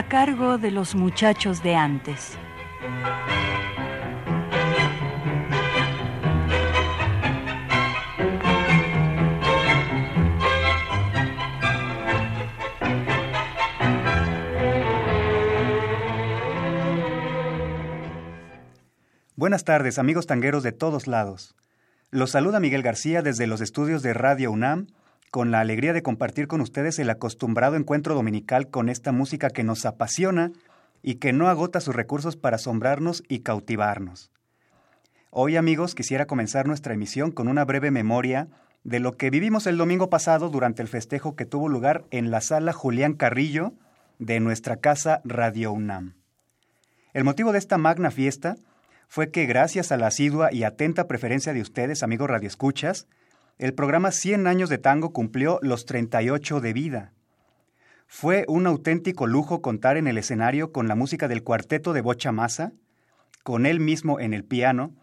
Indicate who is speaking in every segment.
Speaker 1: A cargo de los muchachos de antes.
Speaker 2: Buenas tardes, amigos tangueros de todos lados. Los saluda Miguel García desde los estudios de Radio UNAM con la alegría de compartir con ustedes el acostumbrado encuentro dominical con esta música que nos apasiona y que no agota sus recursos para asombrarnos y cautivarnos. Hoy, amigos, quisiera comenzar nuestra emisión con una breve memoria de lo que vivimos el domingo pasado durante el festejo que tuvo lugar en la sala Julián Carrillo de nuestra casa Radio UNAM. El motivo de esta magna fiesta fue que gracias a la asidua y atenta preferencia de ustedes, amigos radioescuchas, el programa 100 años de tango cumplió los 38 de vida. Fue un auténtico lujo contar en el escenario con la música del cuarteto de Bocha Massa, con él mismo en el piano,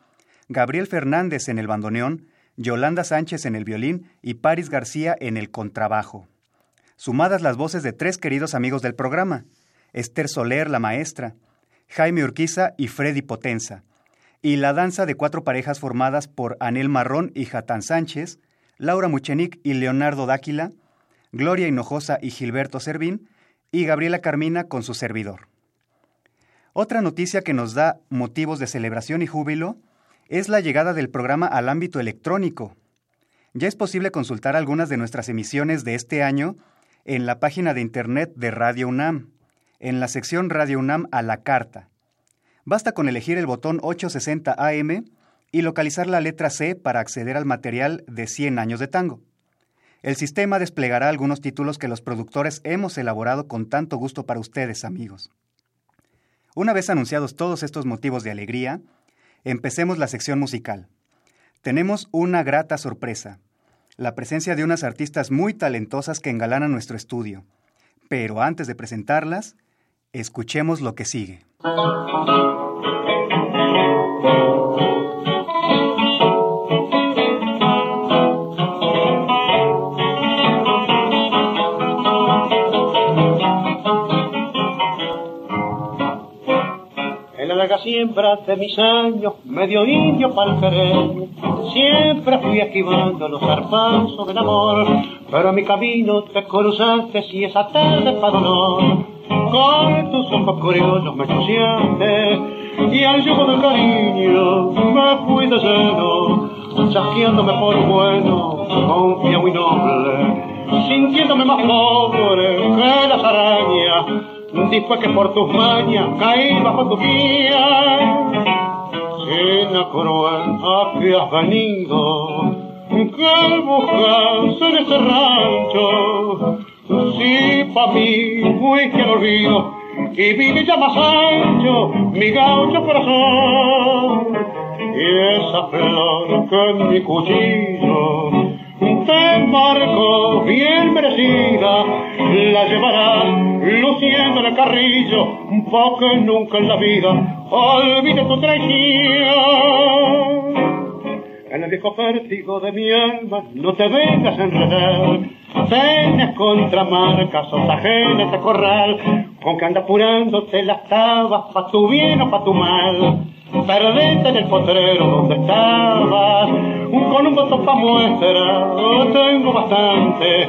Speaker 2: Gabriel Fernández en el bandoneón, Yolanda Sánchez en el violín y Paris García en el contrabajo. Sumadas las voces de tres queridos amigos del programa, Esther Soler, la maestra, Jaime Urquiza y Freddy Potenza, y la danza de cuatro parejas formadas por Anel Marrón y Jatán Sánchez, Laura Muchenic y Leonardo Dáquila, Gloria Hinojosa y Gilberto Servín, y Gabriela Carmina con su servidor. Otra noticia que nos da motivos de celebración y júbilo es la llegada del programa al ámbito electrónico. Ya es posible consultar algunas de nuestras emisiones de este año en la página de internet de Radio UNAM, en la sección Radio UNAM a la carta. Basta con elegir el botón 860 AM y localizar la letra C para acceder al material de 100 años de tango. El sistema desplegará algunos títulos que los productores hemos elaborado con tanto gusto para ustedes, amigos. Una vez anunciados todos estos motivos de alegría, empecemos la sección musical. Tenemos una grata sorpresa, la presencia de unas artistas muy talentosas que engalanan nuestro estudio. Pero antes de presentarlas, escuchemos lo que sigue.
Speaker 3: Siempre hace mis años, medio indio palfereño, siempre fui esquivando los zarpazos del amor, pero a mi camino te cruzaste si esa tarde para honor, con tus ojos curiosos me chuciaste, y al yugo del cariño me fui de lleno, chasqueándome por bueno, confiado y noble, sintiéndome más pobre que las arañas, Después que por tus mañas caí bajo tu piel. Cena cruel, ¿a que has venido? ¿Qué buscas en este rancho? Si pa' mí fuiste al olvido y vive ya más ancho mi gaucho corazón. Y esa flor que en mi cuchillo te marco bien merecida, la llevarás luciendo en el carrillo, porque nunca en la vida olvide tu traición. En el viejo pértigo de mi alma no te vengas a enredar, Tienes contramarcas o ajenas de corral, con que anda apurándote las tabas pa' tu bien o pa' tu mal. Perdete en el potrero donde estabas, con un botón pa' muestra, tengo bastante,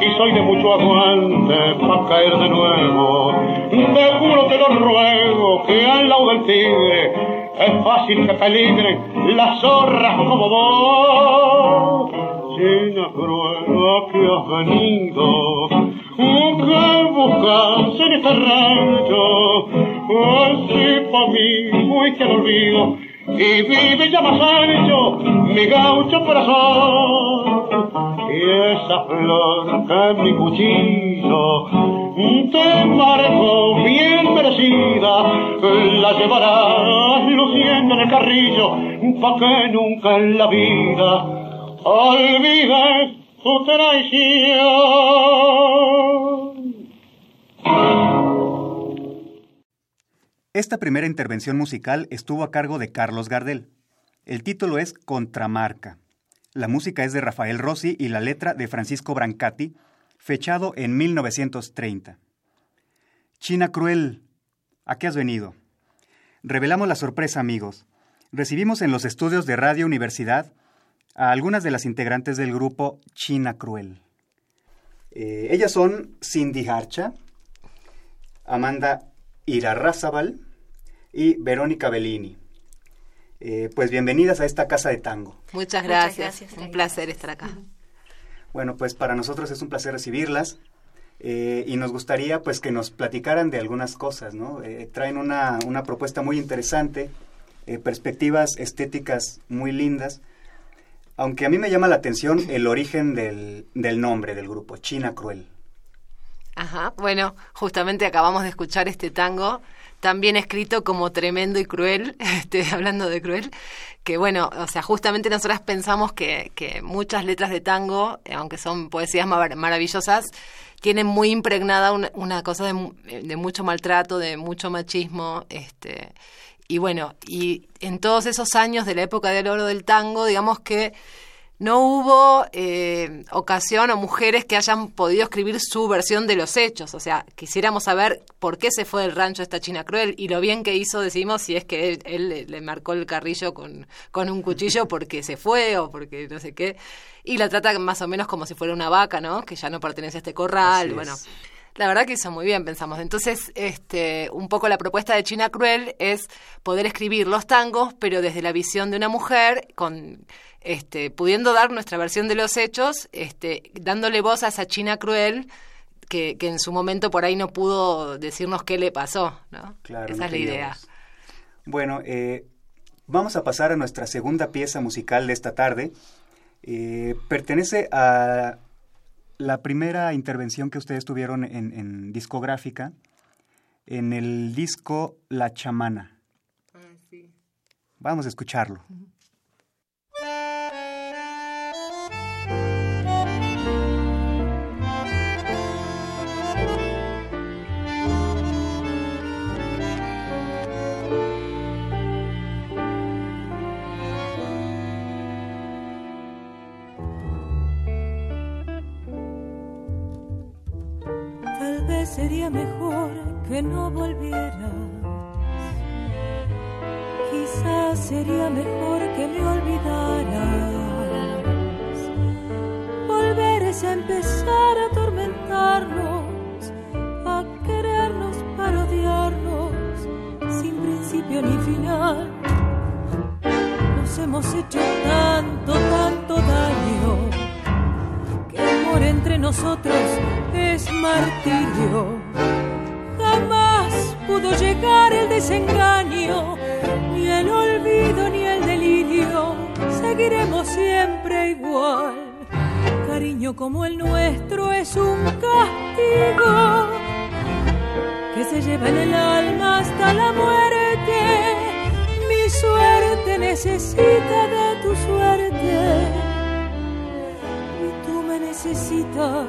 Speaker 3: y soy de mucho aguante pa' caer de nuevo. Te juro, te lo ruego, que al lado del tigre es fácil que peligren las zorras como vos. China cruel, que has venido, que buscas en este rancho, así pa' mí fuiste al olvido, y vive ya más ancho mi gaucho corazón. Y esa flor que en mi cuchillo Te embargo bien merecida, la llevarás luciendo en el carrillo, pa' que nunca en la vida olvides tu traición.
Speaker 2: Esta primera intervención musical estuvo a cargo de Carlos Gardel. El título es Contramarca. La música es de Rafael Rossi y la letra de Francisco Brancati, fechado en 1930. China Cruel, ¿a qué has venido? Revelamos la sorpresa, amigos. Recibimos en los estudios de Radio Universidad a algunas de las integrantes del grupo China Cruel. Eh, ellas son Cindy Harcha, Amanda Irarrázaval y Verónica Bellini. Eh, pues bienvenidas a esta casa de tango.
Speaker 4: Muchas gracias, un placer estar acá.
Speaker 2: Bueno, pues para nosotros es un placer recibirlas eh, y nos gustaría pues que nos platicaran de algunas cosas, ¿no? Eh, traen una, una, propuesta muy interesante, perspectivas estéticas muy lindas, aunque a mí me llama la atención el origen del, del nombre del grupo, China Cruel.
Speaker 4: Ajá, bueno, justamente acabamos de escuchar este tango también escrito como tremendo y cruel, este, hablando de cruel, que bueno, o sea, justamente nosotras pensamos que, que muchas letras de tango, aunque son poesías maravillosas, tienen muy impregnada una, una cosa de, de, mucho maltrato, de mucho machismo, este, y bueno, y en todos esos años de la época del oro del tango, digamos que no hubo eh, ocasión o mujeres que hayan podido escribir su versión de los hechos. O sea, quisiéramos saber por qué se fue del rancho esta China cruel y lo bien que hizo, decimos, si es que él, le, marcó el carrillo con, con un cuchillo porque se fue o porque no sé qué. Y la trata más o menos como si fuera una vaca, ¿no? Que ya no pertenece a este corral. bueno. La verdad que hizo muy bien, pensamos. Entonces, este, un poco la propuesta de China Cruel es poder escribir los tangos, pero desde la visión de una mujer, con este, pudiendo dar nuestra versión de los hechos, este, dándole voz a esa China cruel que, que en su momento por ahí no pudo decirnos qué le pasó, ¿no?
Speaker 2: Claro,
Speaker 4: Esa es la idea.
Speaker 2: Bueno, eh, vamos a pasar a nuestra segunda pieza musical de esta tarde. Eh, pertenece a la primera intervención que ustedes tuvieron en, en discográfica, en el disco La Chamana.
Speaker 4: Ah, sí.
Speaker 2: Vamos a escucharlo.
Speaker 5: Sería mejor que no volvieras. Quizás sería mejor que me olvidaras. Volver es empezar a atormentarnos, a querernos para odiarnos, sin principio ni final. Nos hemos hecho tanto, tanto daño entre nosotros es martirio. Pudo llegar el desengaño, ni el olvido ni el delirio. Seguiremos siempre igual. Cariño como el nuestro es un castigo que se lleva en el alma hasta la muerte. Mi suerte necesita de tu suerte necesitas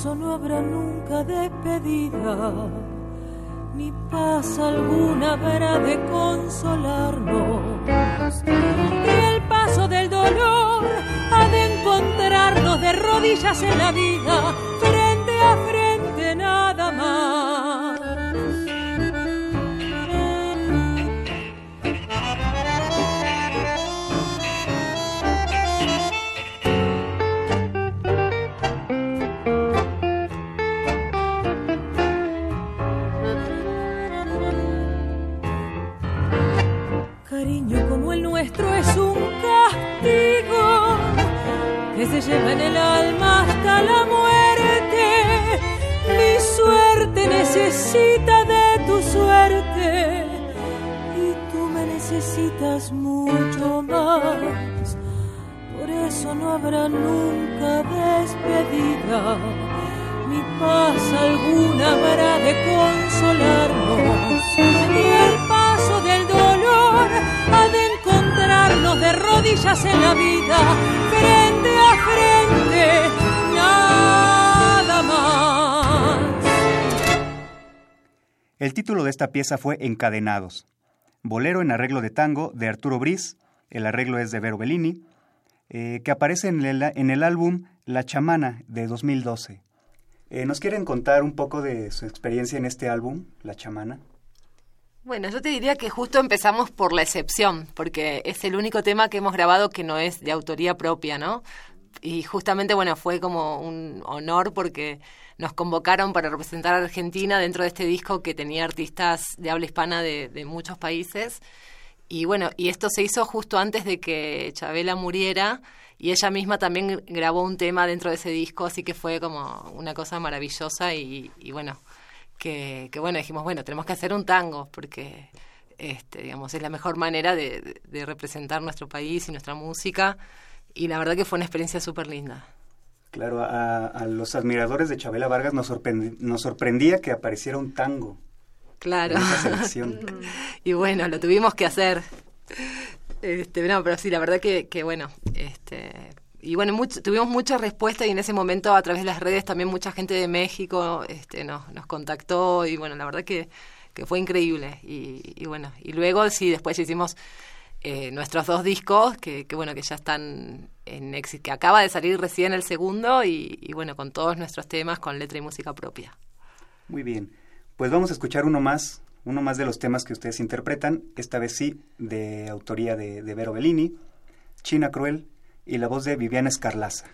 Speaker 5: eso no habrá nunca despedida, ni paz alguna habrá de consolarnos. El paso del dolor ha de encontrarnos de rodillas en la vida, nuestro es un castigo que se lleva en el alma hasta la muerte. Mi suerte necesita de tu suerte y tú me necesitas mucho más. Por eso no habrá nunca despedida, ni paz alguna habrá de consolarnos, y el paso del ha de encontrarnos de rodillas en la vida, frente a frente, nada más.
Speaker 2: El título de esta pieza fue Encadenados, bolero en arreglo de tango de Arturo Briz, el arreglo es de Vero Bellini, eh, que aparece en el, en el, álbum La Chamana de 2012. Eh, ¿Nos quieren contar un poco de su experiencia en este álbum, La Chamana?
Speaker 4: Bueno, yo te diría que justo empezamos por la excepción, porque es el único tema que hemos grabado que no es de autoría propia, ¿no? Y justamente, bueno, fue como un honor porque nos convocaron para representar a Argentina dentro de este disco que tenía artistas de habla hispana de, muchos países. Y bueno, y esto se hizo justo antes de que Chabela muriera y ella misma también grabó un tema dentro de ese disco, así que fue como una cosa maravillosa y, bueno, que, que, bueno, dijimos, bueno, tenemos que hacer un tango porque, este, digamos, es la mejor manera de, representar nuestro país y nuestra música y la verdad que fue una experiencia súper linda.
Speaker 2: Claro, a, a, los admiradores de Chabela Vargas nos, nos sorprendía que apareciera un tango.
Speaker 4: Claro. y bueno, lo tuvimos que hacer. Este, no, pero sí, la verdad que, que bueno, este, y bueno, tuvimos mucha respuesta y en ese momento a través de las redes también mucha gente de México este, nos, nos contactó y bueno, la verdad que, fue increíble. Y, y, bueno, y luego sí, después hicimos eh, nuestros dos discos que, que, bueno, que ya están en éxito, que acaba de salir recién el segundo y, y bueno, con todos nuestros temas con letra y música propia.
Speaker 2: Muy bien. Pues vamos a escuchar uno más, uno más de los temas que ustedes interpretan, esta vez sí, de autoría de, de Vero Bellini, China Cruel y la voz de Viviana Escarlaza.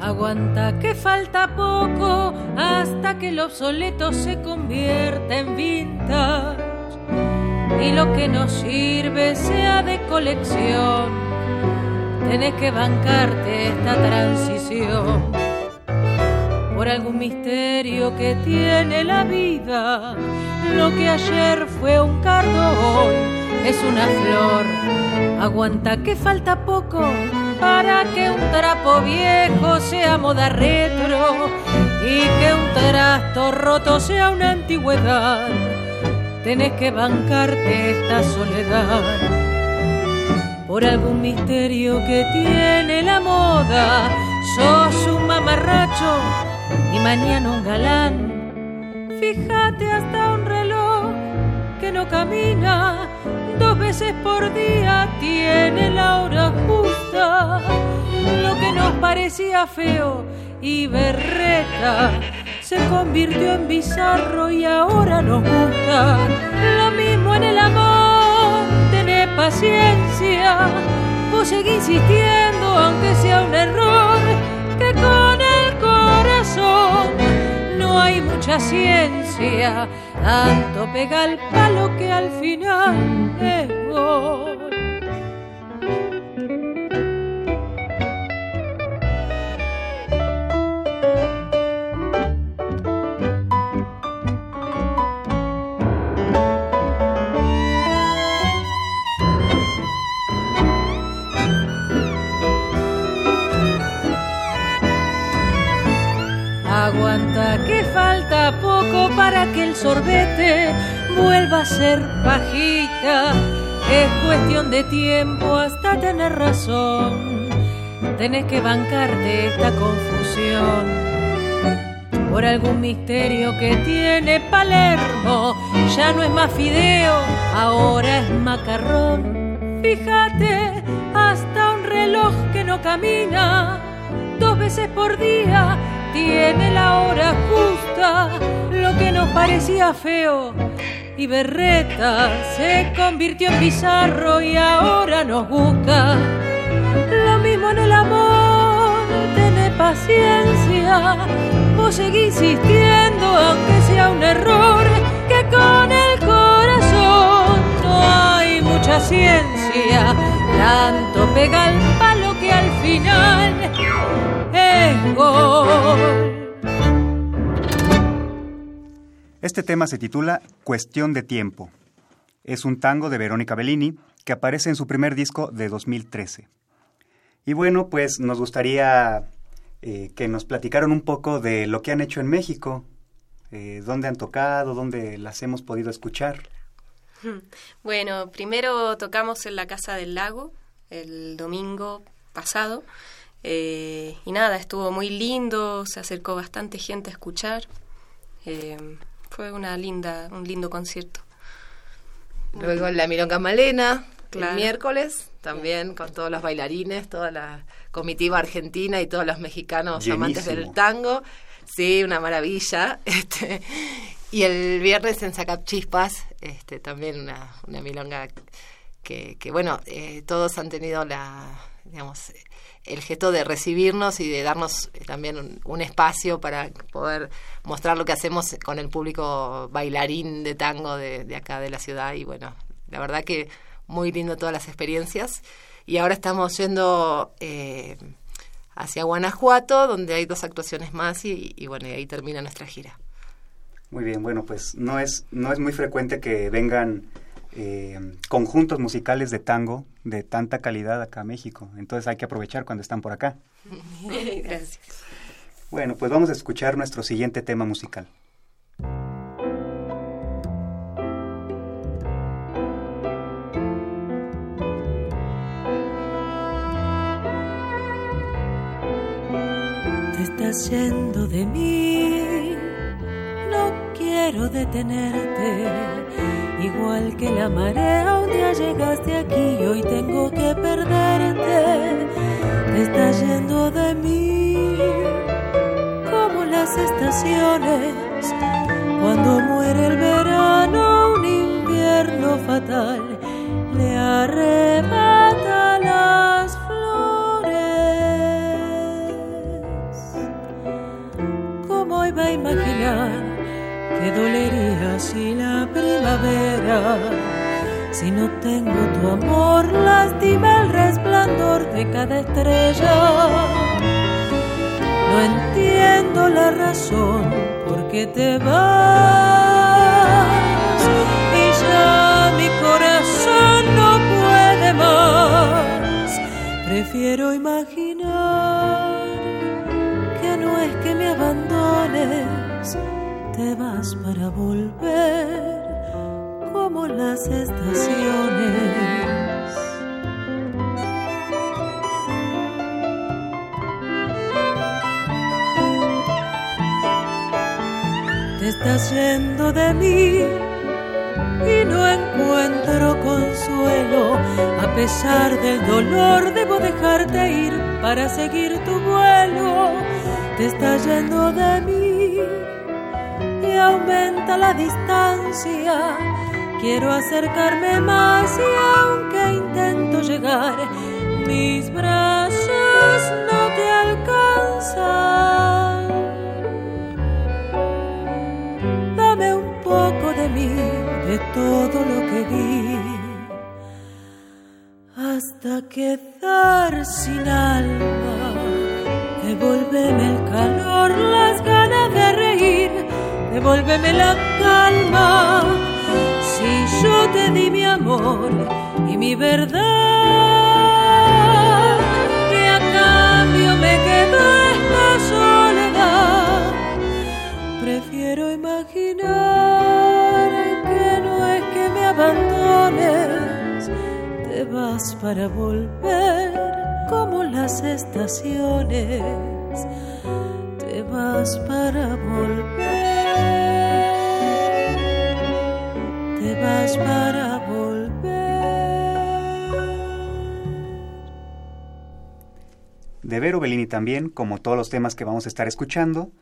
Speaker 5: Aguanta que falta poco hasta que lo obsoleto se convierta en vintage y lo que nos sirve sea de colección. Tenés que bancarte esta transición por algún misterio que tiene la vida. Lo que ayer fue un cardo es una flor. Aguanta que falta poco para que un trapo viejo sea moda retro y que un trasto roto sea una antigüedad. Tenés que bancarte esta soledad por algún misterio que tiene la moda. Sos un mamarracho y mañana un galán. Fíjate hasta un reloj que no camina dos veces por día tiene la hora justa. Lo que nos parecía feo y berreta se convirtió en bizarro y ahora nos gusta. Lo mismo en el amor, tener paciencia. Vos seguís insistiendo aunque sea un error que con el corazón no hay mucha ciencia tanto pega el palo que al final es. Que el sorbete vuelva a ser pajita. Es cuestión de tiempo hasta tener razón. Tenés que bancarte esta confusión. Por algún misterio que tiene Palermo, ya no es más fideo, ahora es macarrón. Fíjate, hasta un reloj que no camina dos veces por día tiene la hora justa, lo que nos parecía feo y berreta se convirtió en bizarro y ahora nos busca. Lo mismo en el amor, tené paciencia, vos seguís insistiendo aunque sea un error, que con el corazón no hay mucha paciencia, tanto pega el palo que al final es gol.
Speaker 2: Este tema se titula Cuestión de tiempo. Es un tango de Verónica Bellini que aparece en su primer disco de 2013. Y bueno, pues nos gustaría eh, que nos platicaran un poco de lo que han hecho en México, eh, dónde han tocado, dónde las hemos podido escuchar.
Speaker 6: Bueno, primero tocamos en la Casa del Lago el domingo pasado eh, y nada, estuvo muy lindo, se acercó bastante gente a escuchar. Fue una linda, un lindo concierto.
Speaker 4: Luego la Milonga Malena, el miércoles, también con todos los bailarines, toda la comitiva argentina y todos los mexicanos amantes del tango. Sí, una maravilla. Este, y el viernes en Sacapchispas, este, también una, una milonga que, que bueno, eh, todos han tenido la, digamos, el gesto de recibirnos y de darnos también un, espacio para poder mostrar lo que hacemos con el público bailarín de tango de, de acá de la ciudad. Y bueno, la verdad que muy lindo todas las experiencias. Y ahora estamos yendo eh, hacia Guanajuato, donde hay dos actuaciones más y, bueno, y ahí termina nuestra gira.
Speaker 2: Muy bien, bueno, pues no es, no es muy frecuente que vengan eh, conjuntos musicales de tango de tanta calidad acá a México. Entonces hay que aprovechar cuando están por acá.
Speaker 6: Gracias.
Speaker 2: Bueno, pues vamos a escuchar nuestro siguiente tema musical.
Speaker 5: estás yendo de mí. No quiero detenerte, igual que la marea un día llegaste aquí y hoy tengo que perderte. Te estás yendo de mí, como las estaciones, cuando muere el verano, un invierno fatal le arrebata dolería si la primavera, si no tengo tu amor, lastima el resplandor de cada estrella. No entiendo la razón por qué te vas y ya mi corazón no puede más. Prefiero imaginar te vas para volver como las estaciones. Te estás yendo de mí y no encuentro consuelo. A pesar del dolor, debo dejarte ir para seguir tu vuelo te está yendo de mí aumenta la distancia. Quiero acercarme más y aunque intento llegar, mis brazos no te alcanzan. Dame un poco de mí, de todo lo que di, hasta quedar sin alma Devuélveme el calor, las ganas devuélveme la calma. Si yo te di mi amor y mi verdad, y a cambio me quedó esta soledad, prefiero imaginar que no es que me abandones, te vas para volver como las estaciones, te vas para volver, te vas para volver.
Speaker 2: De Vero Bellini también, como todos los temas que vamos a estar escuchando,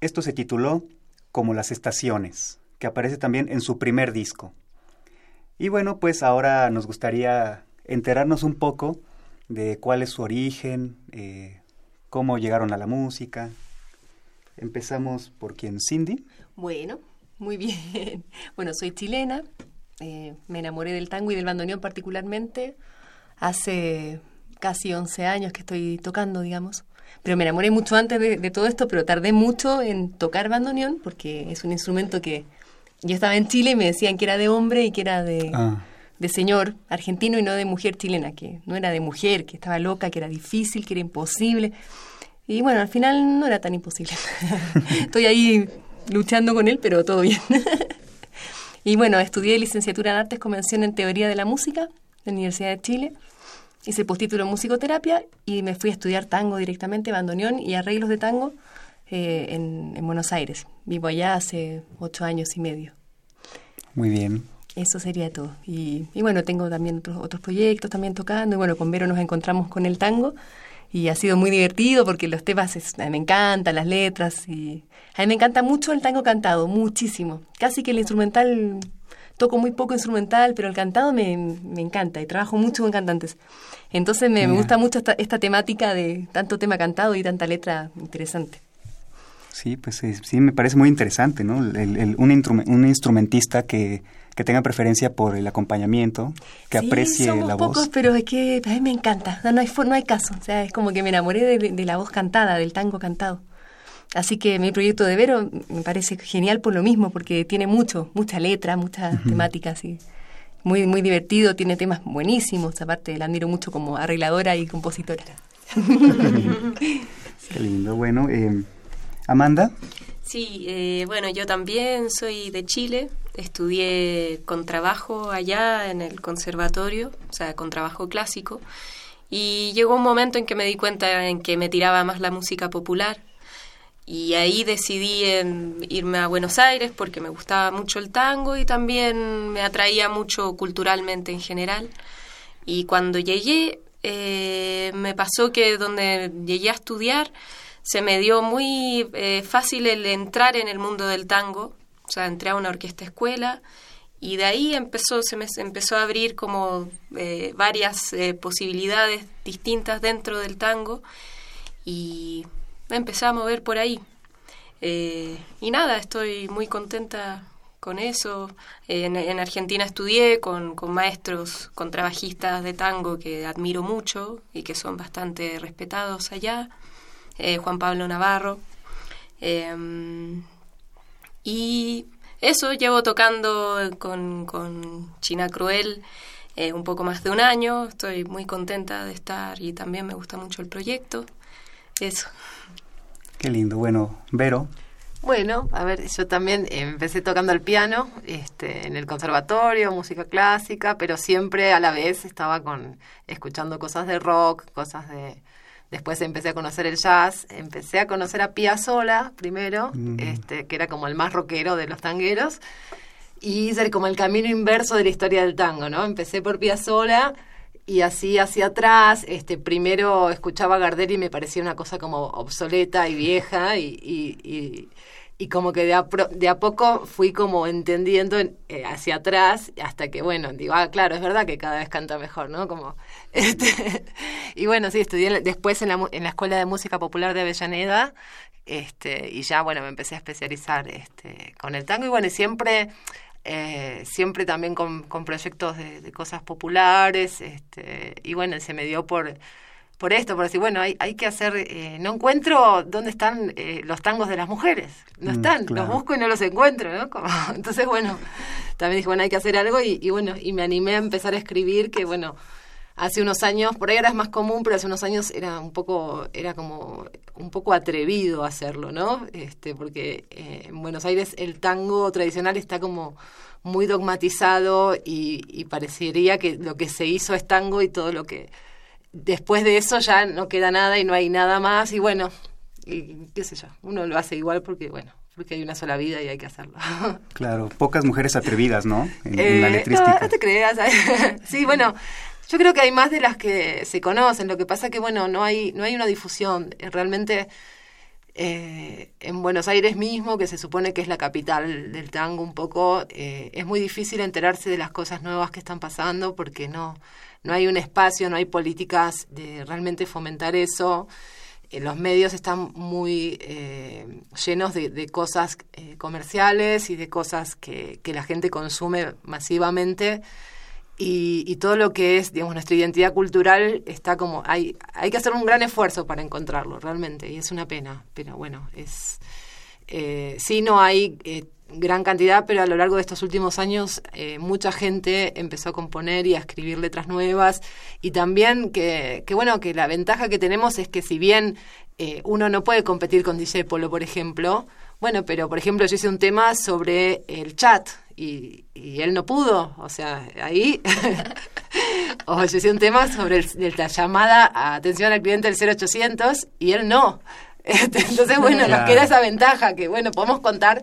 Speaker 2: esto se tituló Como las estaciones, que aparece también en su primer disco. Y bueno, pues ahora nos gustaría enterarnos un poco de cuál es su origen, eh, cómo llegaron a la música. Empezamos por quién, Cindy.
Speaker 7: Bueno, muy bien. Bueno, soy chilena,
Speaker 6: Eh, me enamoré del tango y del bandoneón particularmente hace casi 11 años que estoy tocando, digamos. Pero me enamoré mucho antes de, todo esto, pero tardé mucho en tocar bandoneón porque es un instrumento que yo estaba en Chile y me decían que era de hombre y que era de, ah. de señor argentino y no de mujer chilena, que no era de mujer, que estaba loca, que era difícil, que era imposible. Y bueno, al final no era tan imposible. Estoy ahí luchando con él, pero todo bien. y bueno, estudié licenciatura en Artes Convención en Teoría de la Música en la Universidad de Chile. Hice postítulo en musicoterapia y me fui a estudiar tango directamente, bandoneón y arreglos de tango eh, en, en Buenos Aires. Vivo allá hace ocho años y medio.
Speaker 2: Muy bien.
Speaker 6: Eso sería todo. Y, y, bueno, tengo también otros, otros proyectos también tocando. Y bueno, con Vero nos encontramos con el tango y ha sido muy divertido porque los temas me encantan, las letras y a mí me encanta mucho el tango cantado, muchísimo. Casi que el instrumental, toco muy poco instrumental, pero el cantado me, me encanta y trabajo mucho con cantantes. Entonces me, me gusta mucho esta, esta, temática de tanto tema cantado y tanta letra interesante.
Speaker 2: Sí, pues sí, me parece muy interesante, ¿no? El, un, un instrumentista que que tenga preferencia por el acompañamiento, que aprecie
Speaker 6: somos
Speaker 2: la
Speaker 6: pocos,
Speaker 2: voz.
Speaker 6: pero es que a mí me encanta, no, hay, no hay caso, o sea, es como que me enamoré de, la voz cantada, del tango cantado. Así que mi proyecto de Vero me parece genial por lo mismo, porque tiene mucho, mucha letra, muchas temáticas y muy, muy divertido, tiene temas buenísimos, aparte la admiro mucho como arregladora y compositora.
Speaker 2: Qué lindo, bueno, eh, Amanda.
Speaker 6: Sí, eh, bueno, yo también soy de Chile, estudié contrabajo allá en el conservatorio, o sea, contrabajo clásico, y llegó un momento en que me di cuenta en que me tiraba más la música popular, y ahí decidí irme a Buenos Aires porque me gustaba mucho el tango y también me atraía mucho culturalmente en general. Y cuando llegué, eh, me pasó que donde llegué a estudiar, se me dio muy eh, fácil el entrar en el mundo del tango, o sea, entré a una orquesta escuela y de ahí empezó, se me empezó a abrir como eh, varias eh, posibilidades distintas dentro del tango y me empecé a mover por ahí. y nada, estoy muy contenta con eso. En, en Argentina estudié con, con, maestros contrabajistas de tango que admiro mucho y que son bastante respetados allá. Eh, Juan Pablo Navarro. Y eso, llevo tocando con, con China Cruel eh, un poco más de un año, estoy muy contenta de estar y también me gusta mucho el proyecto. Eso.
Speaker 2: Qué lindo. Bueno, Vero.
Speaker 4: Bueno, a ver, yo también empecé tocando el piano este, en el conservatorio, música clásica, pero siempre a la vez estaba con escuchando cosas de rock, cosas de, Después empecé a conocer el jazz, empecé a conocer a Piazzolla primero, mm. este, que era como el más rockero de los tangueros, y hice como el camino inverso de la historia del tango, ¿no? Empecé por Piazzolla y así hacia atrás, este, primero escuchaba a Gardel y me parecía una cosa como obsoleta y vieja y y como que de a, de a poco fui como entendiendo eh, hacia atrás hasta que bueno digo ah claro es verdad que cada vez canta mejor no como este, y bueno sí estudié después en la, en la escuela de música popular de Avellaneda este y ya bueno me empecé a especializar este con el tango y bueno y siempre eh, siempre también con, con proyectos de, de, cosas populares este y bueno se me dio por por esto, por decir, bueno, hay, hay que hacer, eh, no encuentro dónde están eh, los tangos de las mujeres, no mm, están, los busco y no los encuentro, ¿no? entonces, bueno, también dije, bueno, hay que hacer algo y, y, bueno, y me animé a empezar a escribir, que bueno, hace unos años, por ahí era más común, pero hace unos años era un poco, era como un poco atrevido hacerlo, ¿no? Este, porque eh, en Buenos Aires el tango tradicional está como muy dogmatizado y, y parecería que lo que se hizo es tango y todo lo que después de eso ya no queda nada y no hay nada más y bueno, y qué sé yo, uno lo hace igual porque bueno, porque hay una sola vida y hay que hacerlo.
Speaker 2: Claro, pocas mujeres atrevidas, ¿no? En, la eh, letrística.
Speaker 4: No, no te creas. sí, bueno, yo creo que hay más de las que se conocen. Lo que pasa que bueno, no hay no hay una difusión. Eh, realmente eh, en Buenos Aires mismo, que se supone que es la capital del tango un poco, es muy difícil enterarse de las cosas nuevas que están pasando porque no no hay un espacio, no hay políticas de realmente fomentar eso. eh, los medios están muy eh, llenos de, cosas eh, comerciales y de cosas que, que, la gente consume masivamente y, y, todo lo que es, digamos, nuestra identidad cultural está como, hay, hay que hacer un gran esfuerzo para encontrarlo realmente y es una pena, pero bueno, es, sí no hay gran cantidad, pero a lo largo de estos últimos años eh, mucha gente empezó a componer y a escribir letras nuevas y también que, que bueno, que la ventaja que tenemos es que si bien eh, uno no puede competir con DJ Polo, por ejemplo, bueno, pero por ejemplo yo hice un tema sobre el chat y, él no pudo, o sea, ahí... o yo hice un tema sobre la llamada a atención al cliente del 0800 y él no. Este, entonces, bueno, nos queda esa ventaja que, bueno, podemos contar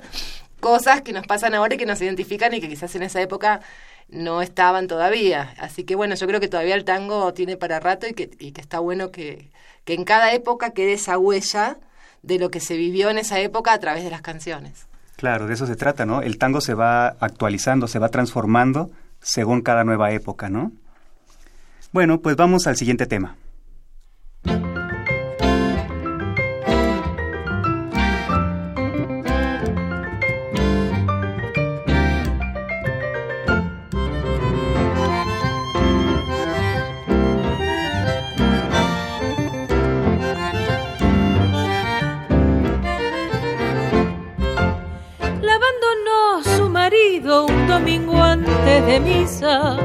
Speaker 4: cosas que nos pasan ahora y que nos identifican y que quizás en esa época no estaban todavía. Así que bueno, yo creo que todavía el tango tiene para rato y que, y que está bueno que, que en cada época quede esa huella de lo que se vivió en esa época a través de las canciones.
Speaker 2: Claro, de eso se trata, ¿no? El tango se va actualizando, se va transformando según cada nueva época, ¿no? Bueno, pues vamos al siguiente tema.
Speaker 5: Domingo antes de misa,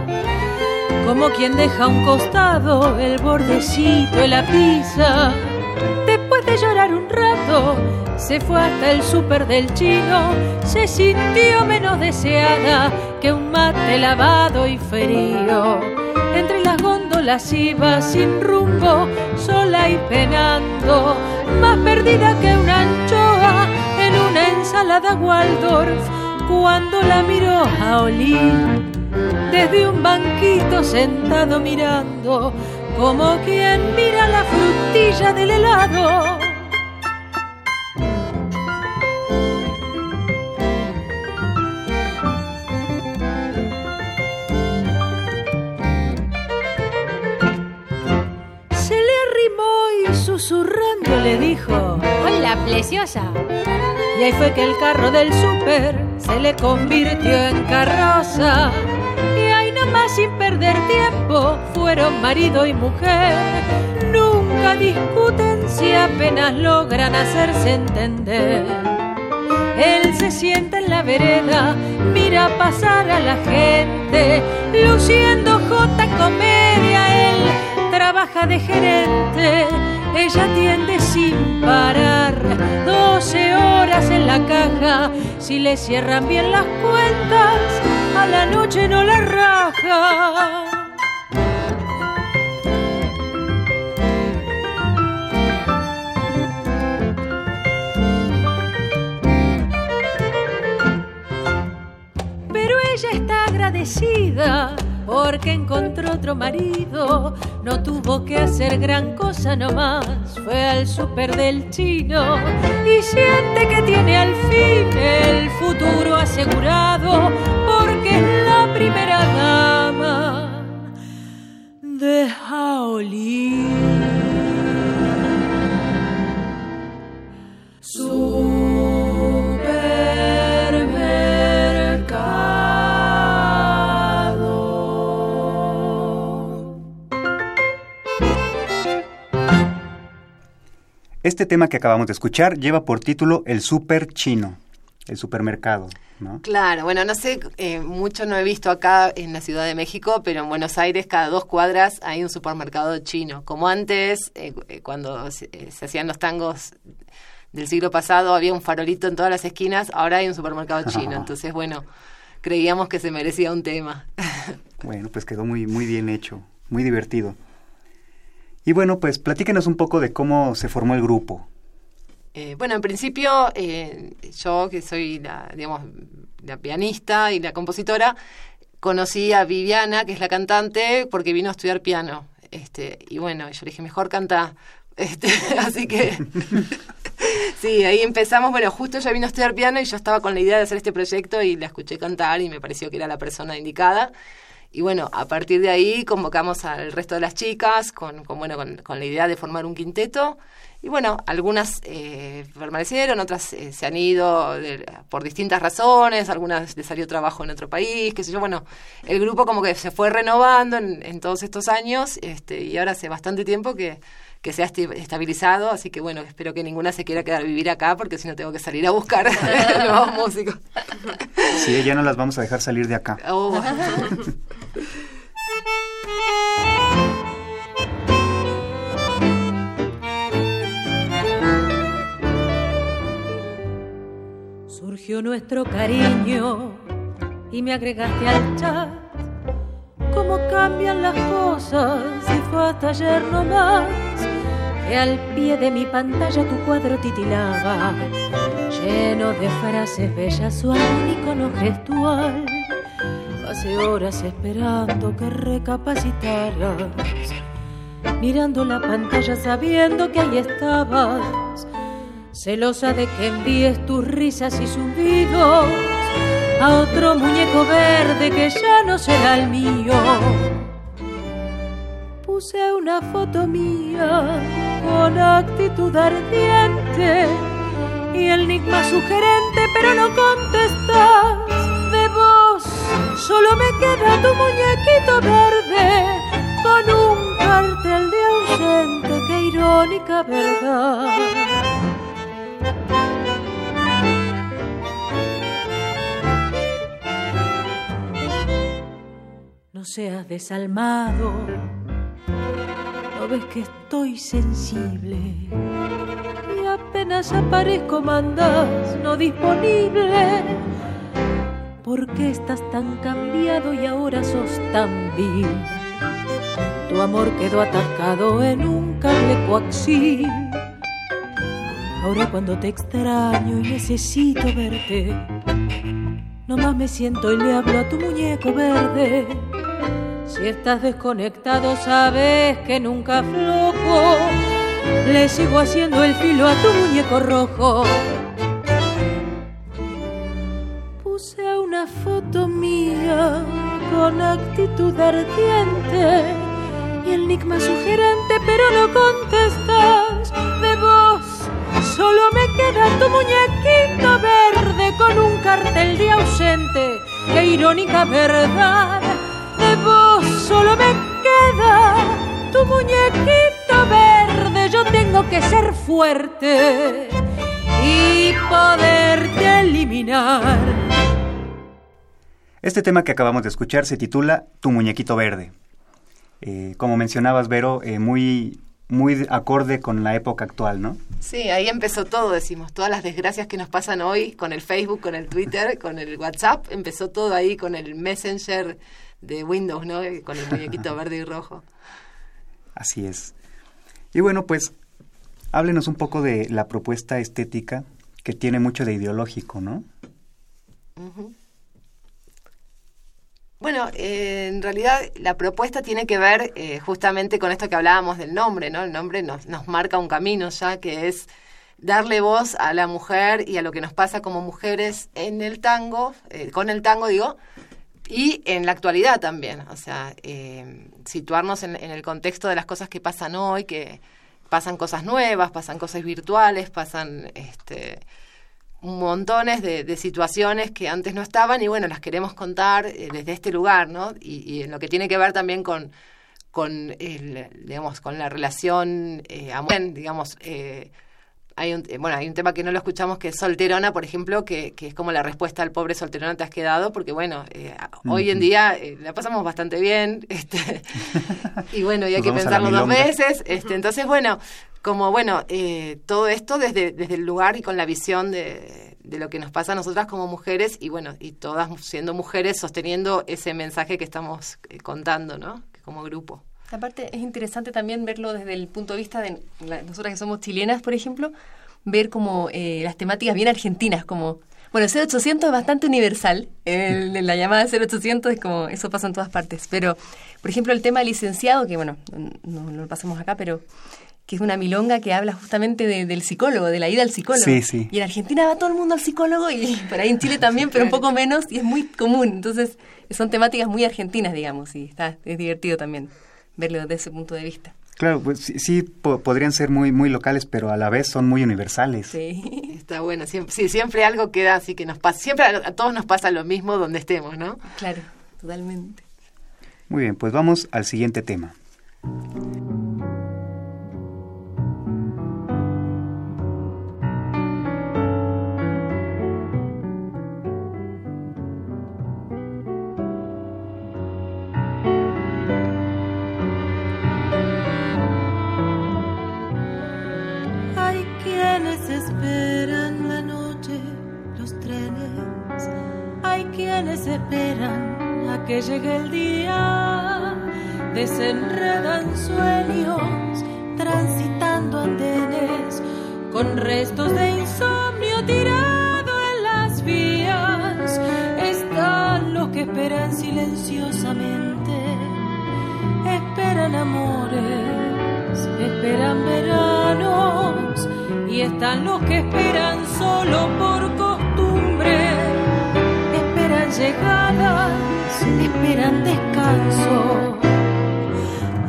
Speaker 5: como quien deja a un costado el bordecito de la pizza. Después de llorar un rato, se fue hasta el súper del chino, se sintió menos deseada que un mate lavado y frío. Entre las góndolas iba sin rumbo, sola y penando, más perdida que una anchoa en una ensalada Waldorf cuando la miró a Oli desde un banquito sentado mirando como quien mira la frutilla del helado. Se le arrimó y susurrando le dijo,
Speaker 7: Hola, preciosa.
Speaker 5: Y ahí fue que el carro del súper se le convirtió en carroza. Y ahí nomás sin perder tiempo fueron marido y mujer. Nunca discuten si apenas logran hacerse entender. Él se sienta en la vereda, mira pasar a la gente, luciendo J comedia, él trabaja de gerente ella atiende sin parar, 12 horas en la caja, si le cierran bien las cuentas, a la noche no la raja. Pero ella está agradecida porque encontró otro marido. No tuvo que hacer gran cosa nomás, fue al super del chino y siente que tiene al fin el futuro asegurado, porque es la primera dama de Jaolí.
Speaker 2: Este tema que acabamos de escuchar lleva por título El Super Chino, el supermercado. ¿no?
Speaker 4: Claro, bueno, no sé, eh, mucho no he visto acá en la Ciudad de México, pero en Buenos Aires cada dos cuadras hay un supermercado chino. Como antes, eh, eh, cuando se, hacían los tangos del siglo pasado, había un farolito en todas las esquinas, ahora hay un supermercado chino. Entonces, bueno, creíamos que se merecía un tema.
Speaker 2: bueno, pues quedó muy, muy bien hecho, muy divertido. Y bueno, pues platíquenos un poco de cómo se formó el grupo.
Speaker 4: Eh, bueno, en principio, eh, yo que soy la, digamos, la pianista y la compositora, conocí a Viviana, que es la cantante, porque vino a estudiar piano. Este, y bueno, yo le dije, mejor canta. Este, así que sí, ahí empezamos. Bueno, justo ella vino a estudiar piano y yo estaba con la idea de hacer este proyecto y la escuché cantar y me pareció que era la persona indicada. Y bueno, a partir de ahí convocamos al resto de las chicas con, con bueno, con, la idea de formar un quinteto. Y bueno, algunas eh, permanecieron, otras eh, se han ido de- por distintas razones, algunas les salió trabajo en otro país, qué sé yo. Bueno, el grupo como que se fue renovando en, en todos estos años este, y ahora hace bastante tiempo que, que se ha estabilizado, así que bueno, espero que ninguna se quiera quedar a vivir acá porque si no tengo que salir a buscar nuevos músicos.
Speaker 2: Sí, ya no las vamos a dejar salir de acá.
Speaker 4: Oh.
Speaker 5: Surgió nuestro cariño y me agregaste al chat. Cómo cambian las cosas si fue hasta ayer nomás que al pie de mi pantalla tu cuadro titilaba, lleno de frases bellas, su icono gestual. Hace horas esperando que recapacitaras, mirando la pantalla sabiendo que ahí estabas celosa de que envíes tus risas y zumbidos a otro muñeco verde que ya no será el mío. Puse una foto mía con actitud ardiente y el más sugerente, pero no contestas. De vos solo me queda tu muñequito verde con un cartel de ausente, qué irónica verdad. No seas desalmado, no ves que estoy sensible y apenas aparezco mandas no disponible. ¿Por qué estás tan cambiado y ahora sos tan vil? Tu amor quedó atascado en un cable coaxil. Ahora cuando te extraño y necesito verte, nomás me siento y le hablo a tu muñeco verde. Si estás desconectado, sabes que nunca aflojo. Le sigo haciendo el filo a tu muñeco rojo. Puse una foto mía con actitud ardiente y el más sugerente, pero no contestas. De vos solo me queda tu muñequito verde con un cartel de ausente. Qué irónica verdad. De vos solo me queda tu muñequito verde. Yo tengo que ser fuerte y poderte eliminar.
Speaker 2: Este tema que acabamos de escuchar se titula Tu muñequito verde. Eh, como mencionabas, Vero, eh, muy, muy acorde con la época actual, ¿no?
Speaker 4: Sí, ahí empezó todo, decimos, todas las desgracias que nos pasan hoy con el Facebook, con el Twitter, con el WhatsApp, empezó todo ahí con el Messenger de Windows, ¿no? Con el muñequito verde y rojo.
Speaker 2: Así es. Y bueno, pues háblenos un poco de la propuesta estética que tiene mucho de ideológico, ¿no?
Speaker 4: Bueno, eh, en realidad la propuesta tiene que ver eh, justamente con esto que hablábamos del nombre, ¿no? El nombre nos, nos marca un camino ya que es darle voz a la mujer y a lo que nos pasa como mujeres en el tango, eh, con el tango digo, y en la actualidad también, o sea, eh, situarnos en, en el contexto de las cosas que pasan hoy, que pasan cosas nuevas, pasan cosas virtuales, pasan este, montones de, situaciones que antes no estaban y bueno, las queremos contar eh, desde este lugar, ¿no? Y, y en lo que tiene que ver también con, con el, digamos, con la relación eh, digamos, eh, hay un, bueno, hay un tema que no lo escuchamos que es solterona, por ejemplo, que, que es como la respuesta al pobre solterona te has quedado, porque bueno, eh, hoy en día eh, la pasamos bastante bien, este, y bueno, y hay que pensarlo dos veces, este, entonces bueno, como bueno, eh, todo esto desde, desde el lugar y con la visión de, de lo que nos pasa a nosotras como mujeres, y bueno, y todas siendo mujeres sosteniendo ese mensaje que estamos eh, contando, ¿no? Como grupo.
Speaker 7: Aparte, es interesante también verlo desde el punto de vista de la- nosotras que somos chilenas, por ejemplo, ver como eh, las temáticas bien argentinas, como... Bueno, el 0800 es bastante universal, el, la llamada 0800 es como, eso pasa en todas partes, pero, por ejemplo, el tema licenciado, que bueno, no, no lo pasamos acá, pero que es una milonga que habla justamente de- del psicólogo, de la ida al psicólogo.
Speaker 2: Sí, sí.
Speaker 7: Y en Argentina va todo el mundo al psicólogo y por ahí en Chile también, pero un poco menos y es muy común. Entonces son temáticas muy argentinas, digamos, y está, es divertido también verlo desde ese punto de vista.
Speaker 2: Claro, pues sí, sí po- podrían ser muy, muy locales, pero a la vez son muy universales.
Speaker 7: Sí,
Speaker 4: Está bueno, siempre, sí, siempre algo queda así que nos pasa, siempre a, a todos nos pasa lo mismo donde estemos, ¿no?
Speaker 7: claro, totalmente.
Speaker 2: Muy bien, pues vamos al siguiente tema.
Speaker 5: Que llegue el día. Desenredan sueños, transitando andenes, con restos de insomnio tirado en las vías. Están los que esperan silenciosamente, esperan amores, esperan veranos y están los que esperan solo por costumbre, esperan llegadas, esperan descanso.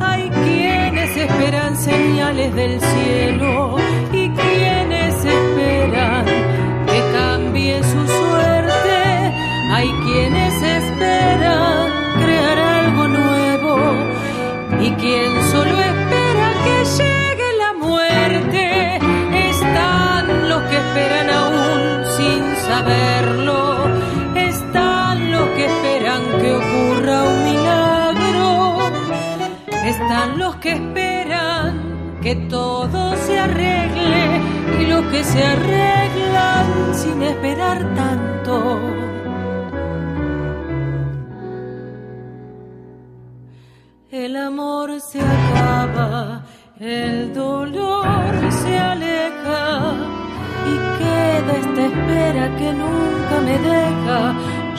Speaker 5: Hay quienes esperan señales del cielo y quienes esperan que cambie su suerte. Hay quienes esperan crear algo nuevo y quien solo espera que llegue la muerte. Están los que esperan aún sin saberlo. Todo se arregle y los que se arreglan sin esperar tanto. El amor se acaba, el dolor se aleja y queda esta espera que nunca me deja.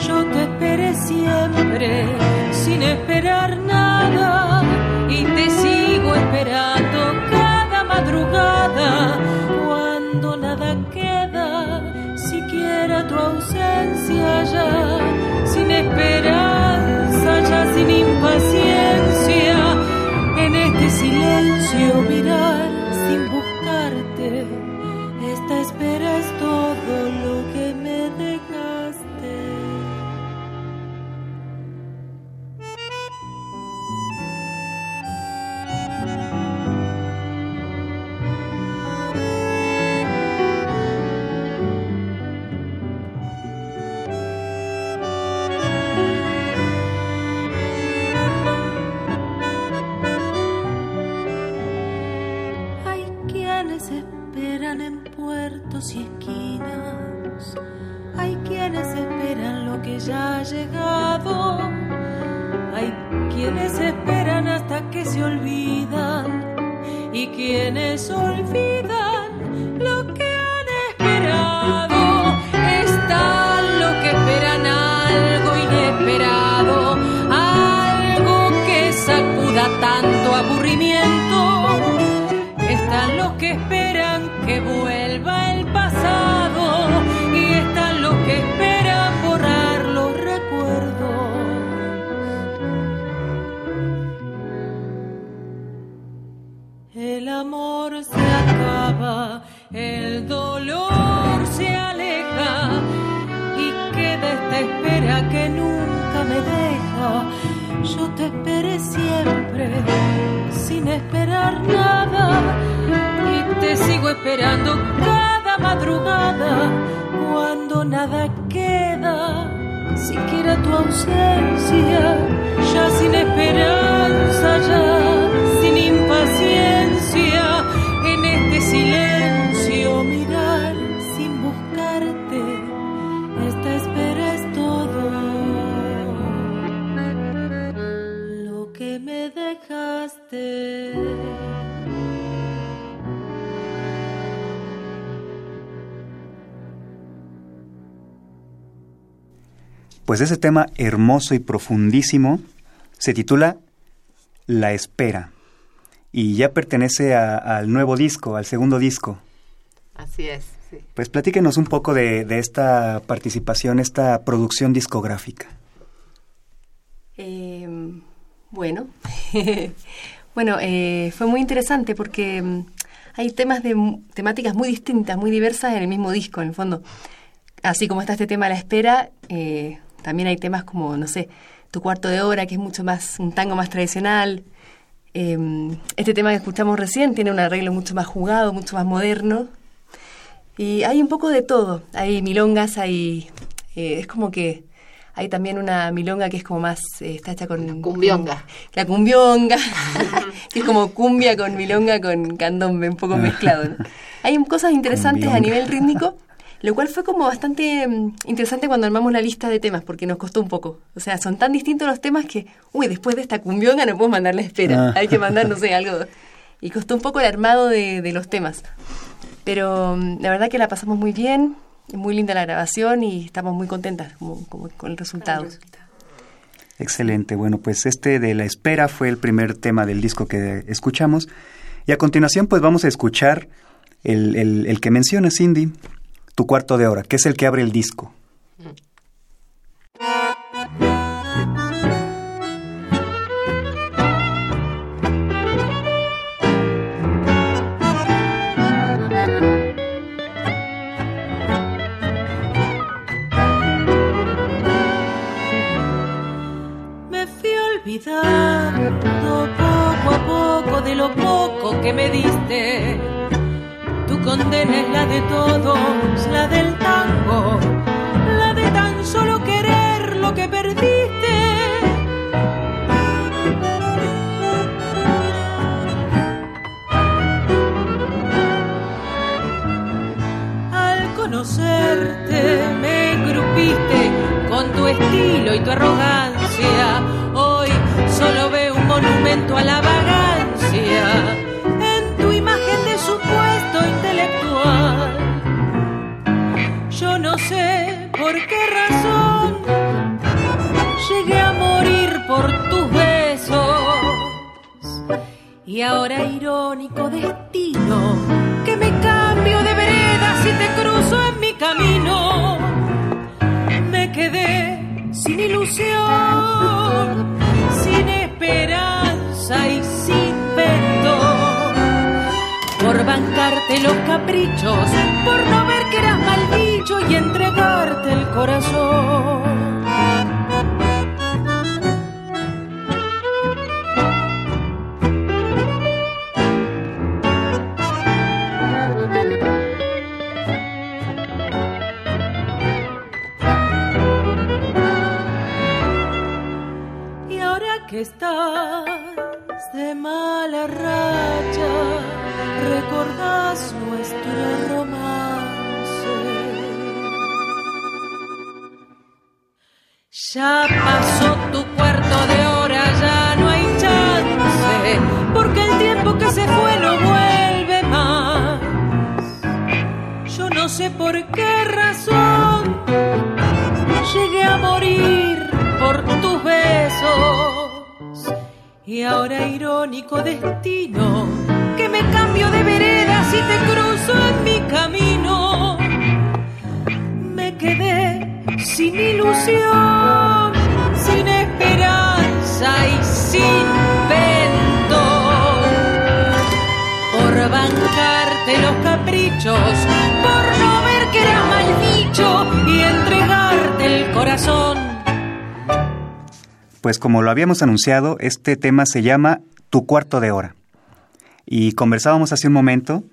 Speaker 5: Yo te esperé siempre sin esperar nada y te sigo esperando madrugada cuando nada queda, siquiera tu ausencia ya, sin esperanza ya, sin impaciencia, en este silencio ya ha llegado. Hay quienes esperan hasta que se olvidan. Y quienes olvidan lo que han esperado. Están los que esperan algo inesperado. Algo que sacuda tanto aburrimiento. Están los que esperan que vuelva Yo te esperé siempre sin esperar nada y te sigo esperando cada madrugada cuando nada queda, siquiera tu ausencia, ya sin esperanza, ya sin impaciencia,
Speaker 2: Pues ese tema hermoso y profundísimo se titula La espera. y ya pertenece a- al nuevo disco, al segundo disco.
Speaker 4: Así es, sí.
Speaker 2: Pues platíquenos un poco de, de esta participación, esta producción discográfica.
Speaker 7: Eh, bueno, bueno, eh, fue muy interesante porque mm, hay temas de temáticas muy distintas, muy diversas en el mismo disco, en el fondo. Así como está este tema a la espera, eh, también hay temas como, no sé, Tu cuarto de hora, que es mucho más, un tango más tradicional. Eh, este tema que escuchamos recién tiene un arreglo mucho más jugado, mucho más moderno. Y hay un poco de todo. Hay milongas, hay... eh, es como que hay también una milonga que es como más... eh, está hecha con...
Speaker 4: Cumbionga.
Speaker 7: La cumbionga, que es como cumbia con milonga con candombe, un poco mezclado. ¿no? Hay cosas interesantes a nivel rítmico, lo cual fue como bastante mm, interesante cuando armamos la lista de temas, porque nos costó un poco. O sea, son tan distintos los temas que, uy, después de esta cumbionga no puedo mandar la espera.
Speaker 2: Ah.
Speaker 7: Hay que mandar, no sé, algo. Y costó un poco el armado de, de los temas. Pero mm, la verdad que la pasamos muy bien, muy linda la grabación y estamos muy contentas como- como con el resultado.
Speaker 2: Excelente. Bueno, pues este de La Espera fue el primer tema del disco que escuchamos. Y a continuación, pues vamos a escuchar el, el- el que menciona Cindy, Tu cuarto de hora, que es el que abre el disco.
Speaker 5: Me fui olvidando poco a poco de lo poco que me diste. Condena la de todos, la del tango, la de tan solo querer lo que perdiste. Al conocerte me engrupiste con tu estilo y tu arrogancia. Hoy solo veo un monumento a la por qué razón llegué a morir por tus besos. Y ahora irónico destino que me cambio de vereda si te cruzo en mi camino. Me quedé sin ilusión, sin esperanza y sin perdón. Por bancarte los caprichos, por no y entregarte el corazón.
Speaker 2: Como lo habíamos anunciado, este tema se llama Tu cuarto de hora. Y conversábamos hace un momento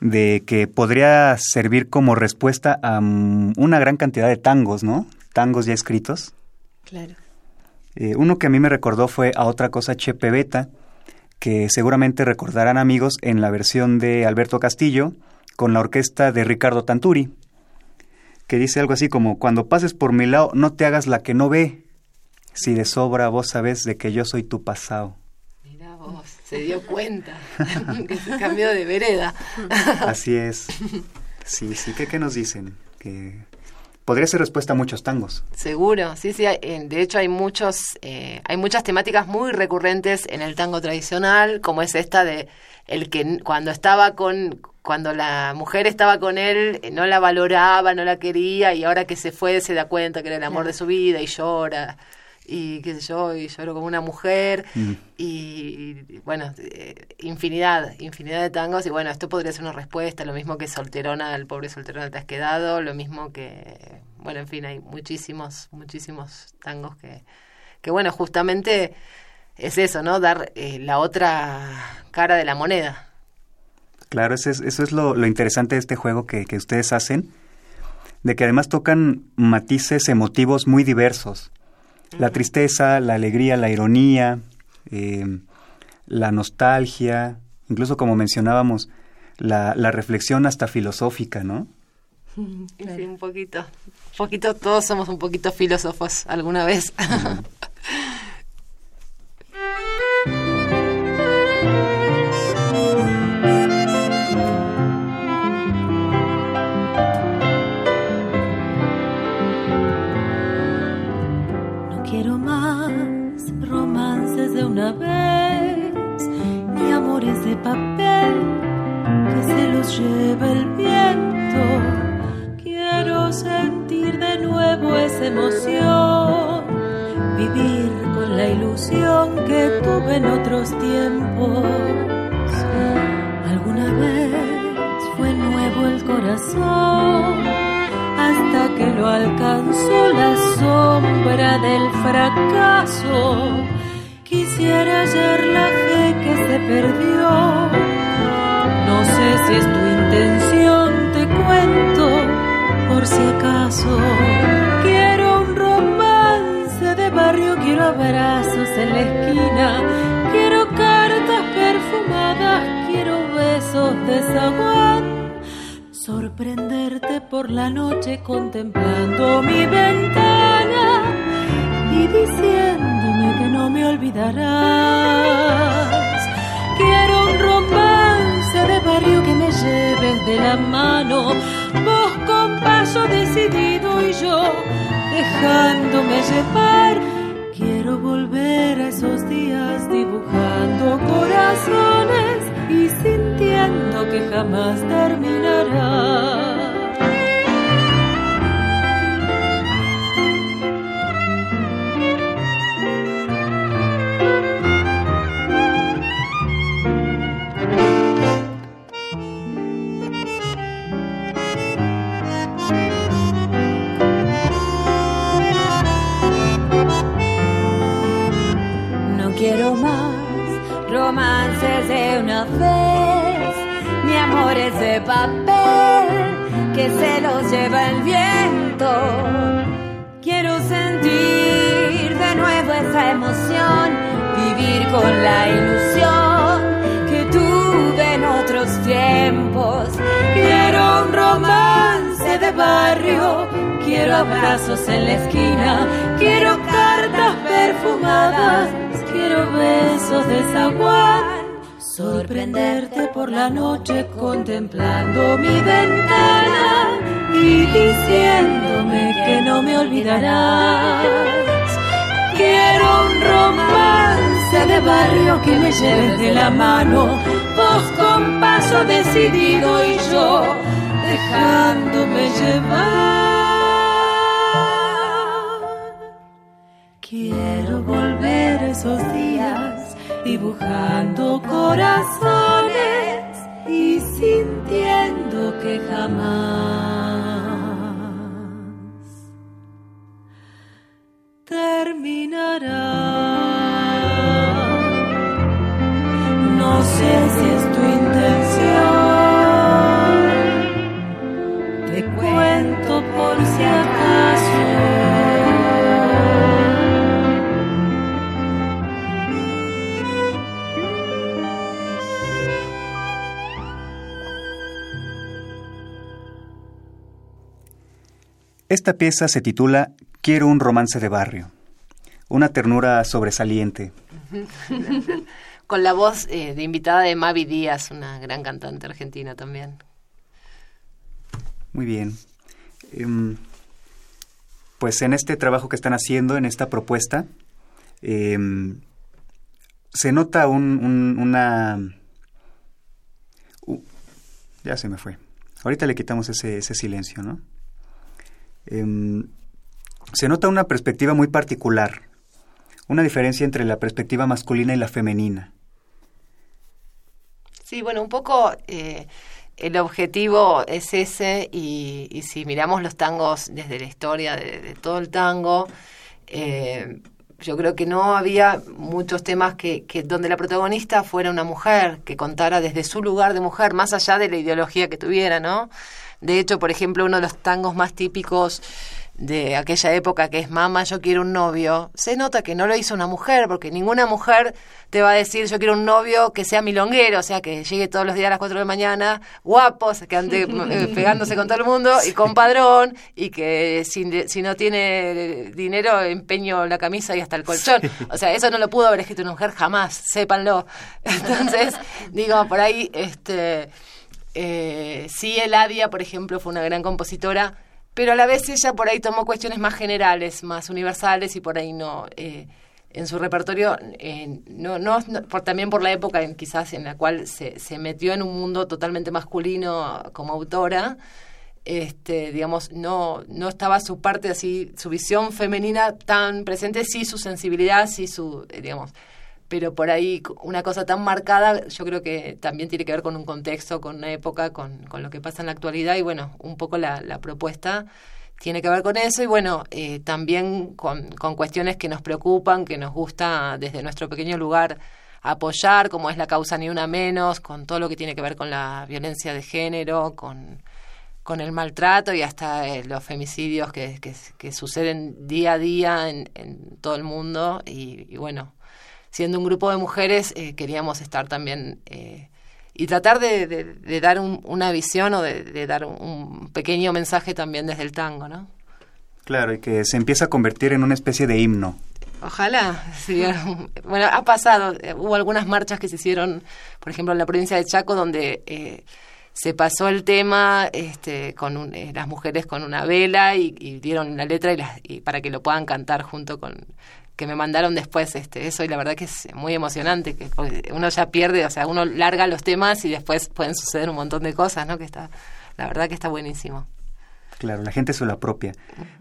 Speaker 2: de que podría servir como respuesta a mm, una gran cantidad de tangos, ¿no? Tangos ya escritos.
Speaker 7: Claro.
Speaker 2: Eh, uno que a mí me recordó fue a otra cosa Chepe Beta, que seguramente recordarán amigos en la versión de Alberto Castillo con la orquesta de Ricardo Tanturi, que dice algo así como, cuando pases por mi lado no te hagas la que no ve, si de sobra vos sabes de que yo soy tu pasado.
Speaker 4: Mira vos, se dio cuenta que se cambió de vereda.
Speaker 2: Así es. Sí, sí, ¿qué, qué nos dicen? Que podría ser respuesta a muchos tangos.
Speaker 4: Seguro, sí, sí. hay- eh, De hecho, hay muchos, eh, hay muchas temáticas muy recurrentes en el tango tradicional, como es esta de el que cuando estaba con, cuando la mujer estaba con él, eh, no la valoraba, no la quería, y ahora que se fue se da cuenta que era el amor de su vida y llora y qué sé yo, y lloro como una mujer,
Speaker 2: Mm.
Speaker 4: y, y, bueno, eh, infinidad, infinidad de tangos, y bueno, esto podría ser una respuesta, lo mismo que Solterona, el pobre Solterona te has quedado, lo mismo que, bueno, en fin, hay muchísimos, muchísimos tangos que, que bueno, justamente es eso, ¿no? Dar eh, la otra cara de la moneda.
Speaker 2: Claro, eso es, eso es lo, lo interesante de este juego que, que ustedes hacen, de que además tocan matices emotivos muy diversos. La tristeza, la alegría, la ironía, eh, la nostalgia, incluso como mencionábamos, la, la reflexión hasta filosófica, ¿no?
Speaker 4: Sí, un poquito, un poquito, todos somos un poquito filósofos alguna vez.
Speaker 5: Papel que se los lleve el viento. Quiero sentir de nuevo esa emoción, vivir con la ilusión que tuve en otros tiempos. Alguna vez fue nuevo el corazón hasta que lo alcanzó la sombra del fracaso. Quisiera hallar la fe que se perdió. No sé si es tu intención, te cuento, por si acaso. Quiero un romance de barrio, quiero abrazos en la esquina, quiero cartas perfumadas, quiero besos de zaguán. Sorprenderte por la noche contemplando mi ventana y diciéndome que no me olvidarás. Quiero un romance de barrio que me lleves de la mano, vos con paso decidido y yo dejándome llevar. Quiero volver a esos días dibujando corazones y sintiendo que jamás terminará. Una vez, ni amores de papel que se los lleva el viento. Quiero sentir de nuevo esa emoción, vivir con la ilusión que tuve en otros tiempos. Quiero un romance de barrio, quiero abrazos en la esquina, quiero cartas perfumadas, quiero besos de zaguán. Sorprenderte por la noche contemplando mi ventana y diciéndome que no me olvidarás. Quiero un romance de barrio que me lleve de la mano, vos con paso decidido y yo dejándome llevar. Quiero volver esos días dibujando corazones y sintiendo que jamás terminará. No sé si es tu intención,
Speaker 2: Esta pieza se titula Quiero un romance de barrio. Una ternura sobresaliente.
Speaker 4: Con la voz eh, de invitada de Mavi Díaz, una gran cantante argentina también.
Speaker 2: Muy bien. Em, pues en este trabajo que están haciendo, en esta propuesta, em, se nota un, una... ya se me fue. Ahorita le quitamos ese, ese silencio, ¿no? Em, se nota una perspectiva muy particular, una diferencia entre la perspectiva masculina y la femenina.
Speaker 4: Sí, bueno, un poco eh, el objetivo es ese y, si miramos los tangos desde la historia de, todo el tango, eh, yo creo que no había muchos temas que, que, donde la protagonista fuera una mujer, que contara desde su lugar de mujer, más allá de la ideología que tuviera, ¿no? De hecho, por ejemplo, uno de los tangos más típicos de aquella época que es mamá, yo quiero un novio, se nota que no lo hizo una mujer, porque ninguna mujer te va a decir yo quiero un novio que sea milonguero, o sea, que llegue todos los días a las 4 de la mañana, guapo, que ande eh, pegándose con todo el mundo y con padrón, y que si, si no tiene dinero empeño la camisa y hasta el colchón. O sea, eso no lo pudo haber escrito una mujer jamás, sépanlo. Entonces, digo, por ahí, este... Eh, sí, Eladia, por ejemplo, fue una gran compositora, pero a la vez ella por ahí tomó cuestiones más generales, más universales y por ahí no. Eh, en su repertorio, eh, no, no, por, también por la época en, quizás en la cual se, se metió en un mundo totalmente masculino como autora, este, digamos, no, no estaba su parte así, su visión femenina tan presente, sí su sensibilidad, sí su, eh, digamos, pero por ahí una cosa tan marcada yo creo que también tiene que ver con un contexto, con una época, con, con lo que pasa en la actualidad y bueno, un poco la, propuesta tiene que ver con eso y bueno, eh, también con, cuestiones que nos preocupan, que nos gusta desde nuestro pequeño lugar apoyar, como es la causa Ni Una Menos, con todo lo que tiene que ver con la violencia de género, con, con el maltrato y hasta eh, los femicidios que, que, suceden día a día en, todo el mundo y bueno, siendo un grupo de mujeres, eh, queríamos estar también eh, y tratar de, dar una visión o de, dar un, pequeño mensaje también desde el tango, ¿no?
Speaker 2: Claro, y que se empieza a convertir en una especie de himno.
Speaker 4: Ojalá. Sí. bueno, ha pasado. Eh, hubo algunas marchas que se hicieron, por ejemplo, en la provincia de Chaco, donde se pasó el tema este, con las mujeres con una vela y, dieron la letra y, y, para que lo puedan cantar junto con que me mandaron después este eso y la verdad que es muy emocionante que uno ya pierde o sea uno larga los temas y después pueden suceder un montón de cosas no que está la verdad que está buenísimo.
Speaker 2: Claro la gente se lo apropia.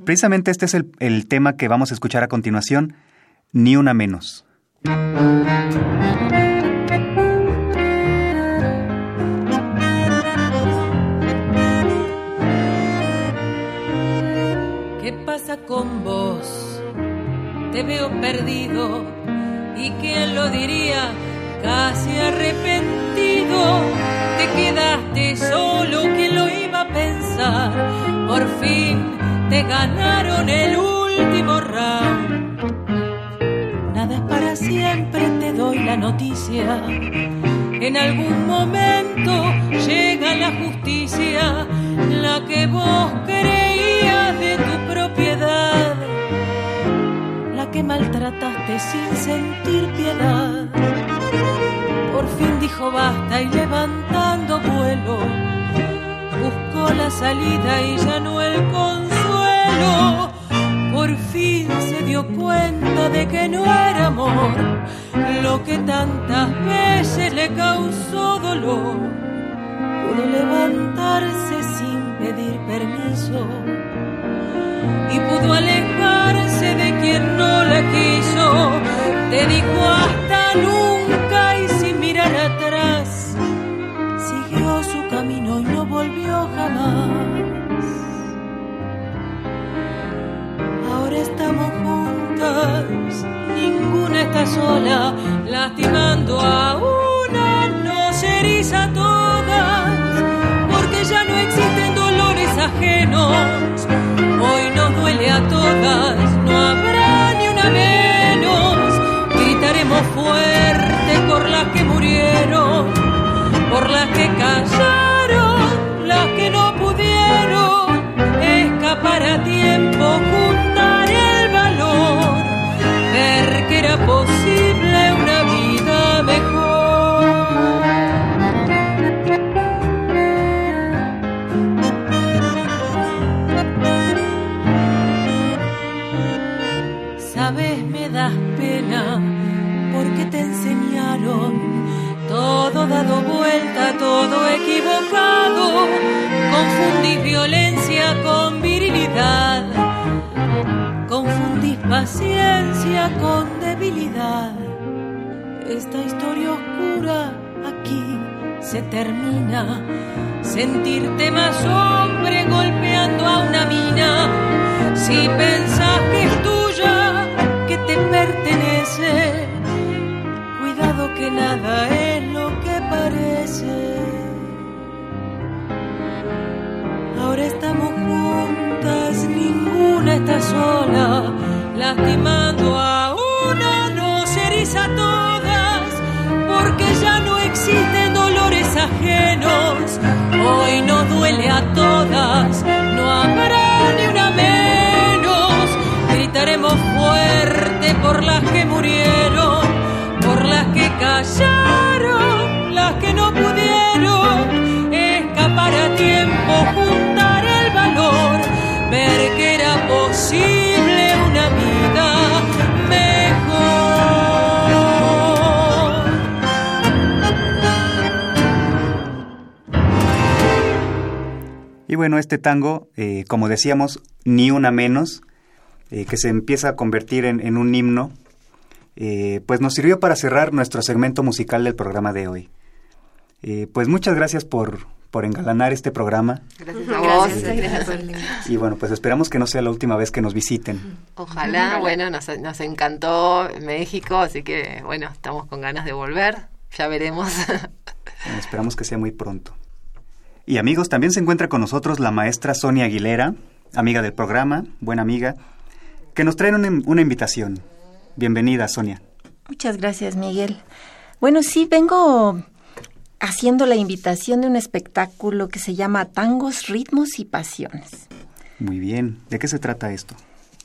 Speaker 2: Precisamente este es el, el tema que vamos a escuchar a continuación ni una menos.
Speaker 5: ¿Qué pasa con vos? Te veo perdido y quién lo diría, casi arrepentido, te quedaste solo, ¿quién lo iba a pensar? Por fin te ganaron el último round. Nada es para siempre, te doy la noticia. En algún momento llega la justicia, la que vos creías de tu que maltrataste sin sentir piedad. Por fin dijo basta y levantando vuelo, buscó la salida y ya no el consuelo. Por fin se dio cuenta de que no era amor lo que tantas veces le causó dolor. Pudo levantarse sin pedir permiso y pudo alejarse de quien no la quiso. Te dijo hasta nunca y sin mirar atrás, siguió su camino y no volvió jamás. Ahora estamos juntas, ninguna está sola, lastimando Esta historia oscura aquí se termina. Sentirte más hombre golpeando a una mina. Si pensás que es tuya, que te pertenece, cuidado que nada es lo que parece. Ahora estamos juntas, ninguna está sola, lastimando a Hoy no duele a todas, no habrá ni una menos. Gritaremos fuerte por las que murieron, por las que callaron,
Speaker 2: bueno, este tango, eh, como decíamos, ni una menos, eh, que se empieza a convertir en, en un himno, eh, pues nos sirvió para cerrar nuestro segmento musical del programa de hoy. Eh, pues muchas gracias por, por engalanar este programa.
Speaker 4: Gracias a vos.
Speaker 7: Gracias.
Speaker 2: Y bueno, pues esperamos que no sea la última vez que nos visiten.
Speaker 4: Ojalá, bueno, nos, nos encantó México, así que bueno, estamos con ganas de volver. Ya veremos.
Speaker 2: Bueno, esperamos que sea muy pronto. Y amigos, también se encuentra con nosotros la maestra Sonia Aguilera, amiga del programa, buena amiga, que nos trae una, una invitación. Bienvenida, Sonia.
Speaker 8: Muchas gracias, Miguel. Bueno, sí, vengo haciendo la invitación de un espectáculo que se llama Tangos, Ritmos y Pasiones.
Speaker 2: Muy bien. ¿De qué se trata esto?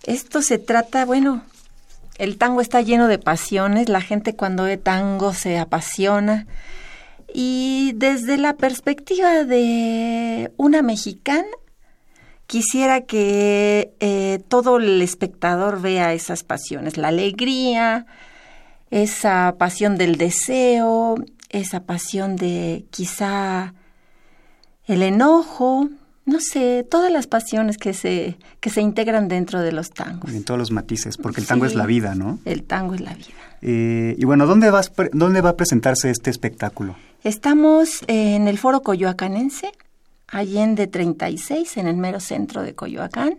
Speaker 8: Esto se trata, bueno, el tango está lleno de pasiones, la gente cuando ve tango se apasiona y desde la perspectiva de una mexicana, quisiera que eh, todo el espectador vea esas pasiones, la alegría, esa pasión del deseo, esa pasión de quizá el enojo, no sé, todas las pasiones que se, que se integran dentro de los tangos.
Speaker 2: En todos los matices, porque el tango
Speaker 8: Sí.
Speaker 2: es la vida, ¿no?
Speaker 8: El tango es la vida.
Speaker 2: Eh, y bueno, ¿dónde, vas, ¿dónde va a presentarse este espectáculo?
Speaker 8: Estamos en el Foro Coyoacanense, Allende 36, en el mero centro de Coyoacán,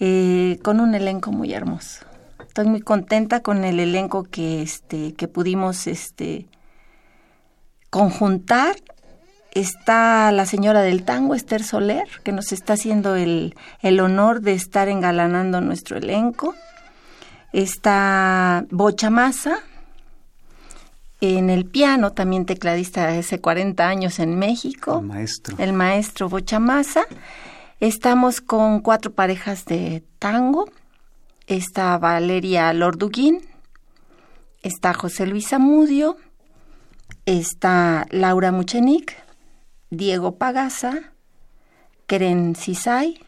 Speaker 8: eh, con un elenco muy hermoso. Estoy muy contenta con el elenco que, este, que pudimos este, conjuntar. Está la señora del tango, Esther Soler, que nos está haciendo el, el honor de estar engalanando nuestro elenco. Está Bocha Massa, en el piano, también tecladista de hace 40 años en México,
Speaker 2: El maestro.
Speaker 8: el maestro Bochamasa. Estamos con cuatro parejas de tango. Está Valeria Lorduguín, está José Luis Amudio, está Laura Muchenik, Diego Pagasa, Keren Cisay,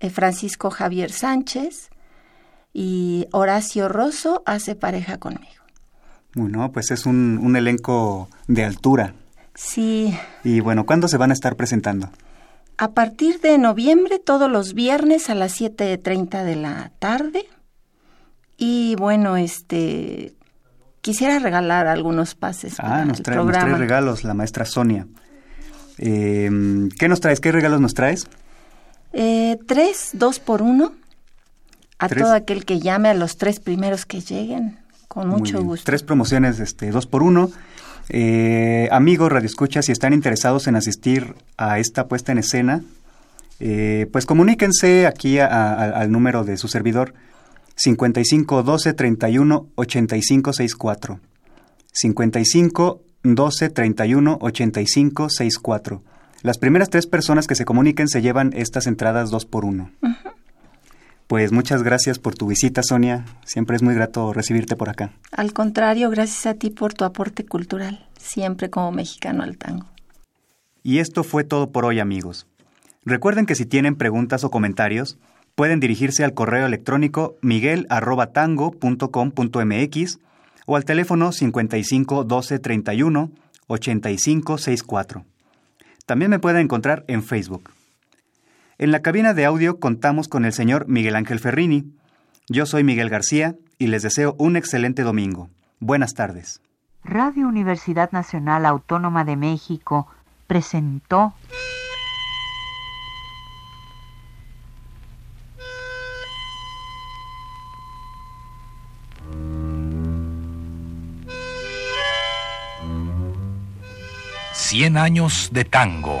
Speaker 8: eh, Francisco Javier Sánchez y Horacio Rosso hace pareja conmigo.
Speaker 2: Bueno, pues es un, un elenco de altura.
Speaker 8: Sí,
Speaker 2: Y bueno, ¿cuándo se van a estar presentando?
Speaker 8: a partir de noviembre, todos los viernes a las 7.30 de la tarde. Y bueno, este quisiera regalar algunos pases para
Speaker 2: Ah, nos
Speaker 8: el
Speaker 2: trae, nos trae regalos la maestra Sonia. Eh, ¿Qué nos traes? ¿Qué regalos nos traes?
Speaker 8: Eh, tres, dos por uno. A
Speaker 2: Tres.
Speaker 8: todo aquel que llame a los tres primeros que lleguen, con mucho gusto.
Speaker 2: Tres promociones, este, dos por uno. Eh, amigos, radioescuchas, si están interesados en asistir a esta puesta en escena, eh, pues comuníquense aquí a- a- al número de su servidor 55 12 31 85 64. 55 12 31 85 64. Las primeras tres personas que se comuniquen se llevan estas entradas dos por uno. Pues muchas gracias por tu visita, Sonia. Siempre es muy grato recibirte por acá.
Speaker 8: Al contrario, gracias a ti por tu aporte cultural, siempre como mexicano al tango.
Speaker 2: Y esto fue todo por hoy, amigos. Recuerden que si tienen preguntas o comentarios, Pueden dirigirse al correo electrónico miguel@tango.com.mx o al teléfono 55 12 31 85 64. También me pueden encontrar en Facebook. En la cabina de audio contamos con el señor Miguel Ángel Ferrini. Yo soy Miguel García y les deseo un excelente domingo. Buenas tardes.
Speaker 1: Radio Universidad Nacional Autónoma de México presentó
Speaker 9: Cien años de tango.